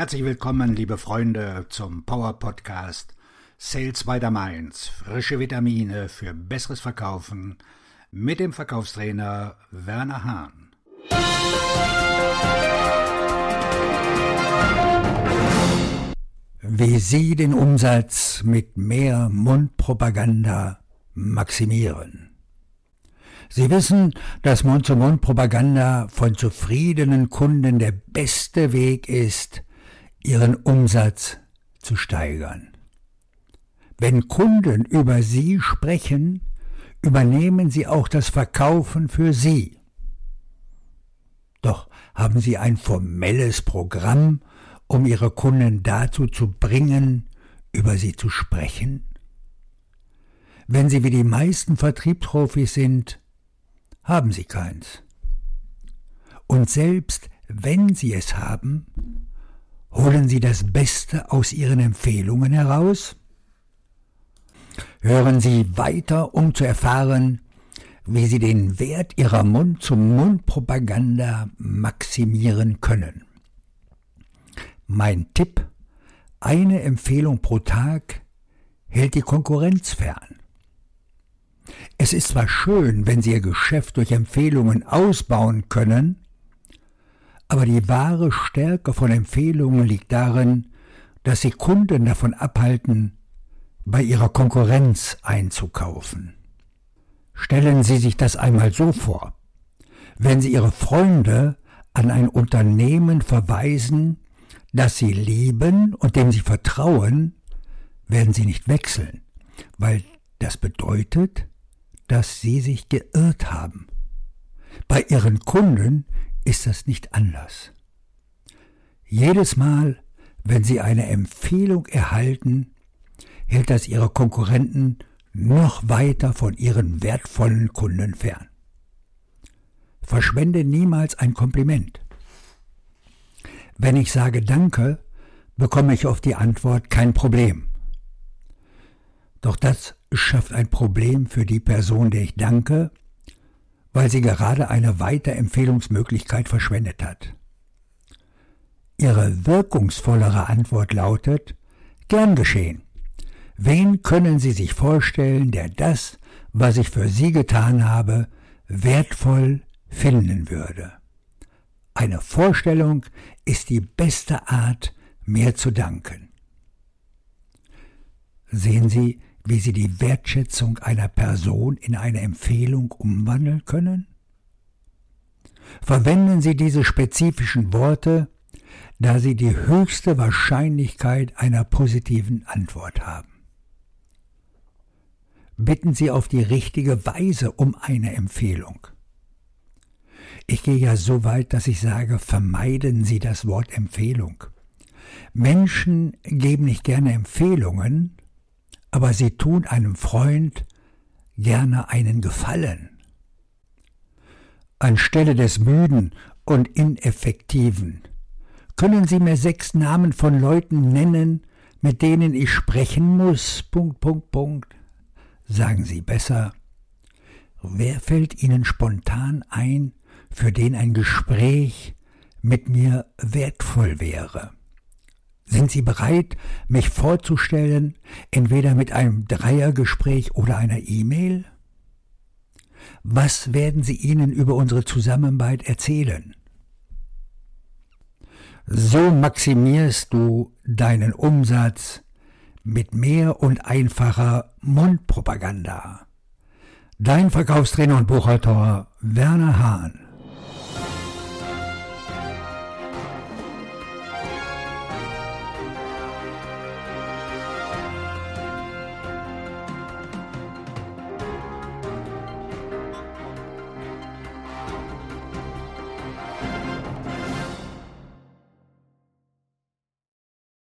Herzlich willkommen, liebe Freunde, zum Power Podcast Sales by the Mainz. Frische Vitamine für besseres Verkaufen mit dem Verkaufstrainer Werner Hahn. Wie Sie den Umsatz mit mehr Mundpropaganda maximieren. Sie wissen, dass Mund-zu-Mund-Propaganda von zufriedenen Kunden der beste Weg ist, ihren Umsatz zu steigern. Wenn Kunden über Sie sprechen, übernehmen Sie auch das Verkaufen für Sie. Doch haben Sie ein formelles Programm, um Ihre Kunden dazu zu bringen, über Sie zu sprechen? Wenn Sie wie die meisten Vertriebsprofis sind, haben sie keins. Und selbst wenn sie es haben, holen sie das Beste aus ihren Empfehlungen heraus? Hören Sie weiter, um zu erfahren, wie Sie den Wert Ihrer Mund-zu-Mund-Propaganda maximieren können. Mein Tipp, eine Empfehlung pro Tag hält die Konkurrenz fern. Es ist zwar schön, wenn Sie Ihr Geschäft durch Empfehlungen ausbauen können, aber die wahre Stärke von Empfehlungen liegt darin, dass sie Kunden davon abhalten, bei ihrer Konkurrenz einzukaufen. Stellen Sie sich das einmal so vor. Wenn Sie Ihre Freunde an ein Unternehmen verweisen, das Sie lieben und dem Sie vertrauen, werden Sie nicht wechseln, weil das bedeutet, dass sie sich geirrt haben. Bei ihren Kunden ist das nicht anders. Jedes Mal, wenn sie eine Empfehlung erhalten, hält das ihre Konkurrenten noch weiter von ihren wertvollen Kunden fern. Verschwende niemals ein Kompliment. Wenn ich sage Danke, bekomme ich oft die Antwort kein Problem. Doch das schafft ein Problem für die Person, der ich danke, weil sie gerade eine Weiterempfehlungsmöglichkeit verschwendet hat. Ihre wirkungsvollere Antwort lautet Gern geschehen. Wen können Sie sich vorstellen, der das, was ich für Sie getan habe, wertvoll finden würde? Eine Vorstellung ist die beste Art, mir zu danken. Sehen Sie, wie Sie die Wertschätzung einer Person in eine Empfehlung umwandeln können? Verwenden Sie diese spezifischen Worte, da Sie die höchste Wahrscheinlichkeit einer positiven Antwort haben. Bitten Sie auf die richtige Weise um eine Empfehlung. Ich gehe ja so weit, dass ich sage, vermeiden Sie das Wort Empfehlung. Menschen geben nicht gerne Empfehlungen, aber sie tun einem Freund gerne einen Gefallen. Anstelle des müden und ineffektiven können Sie mir sechs Namen von Leuten nennen, mit denen ich sprechen muss. Punkt, Punkt, Punkt. Sagen Sie besser, wer fällt Ihnen spontan ein, für den ein Gespräch mit mir wertvoll wäre? Sind Sie bereit, mich vorzustellen, entweder mit einem Dreiergespräch oder einer E-Mail? Was werden Sie ihnen über unsere Zusammenarbeit erzählen? So maximierst du deinen Umsatz mit mehr und einfacher Mundpropaganda. Dein Verkaufstrainer und Buchautor Werner Hahn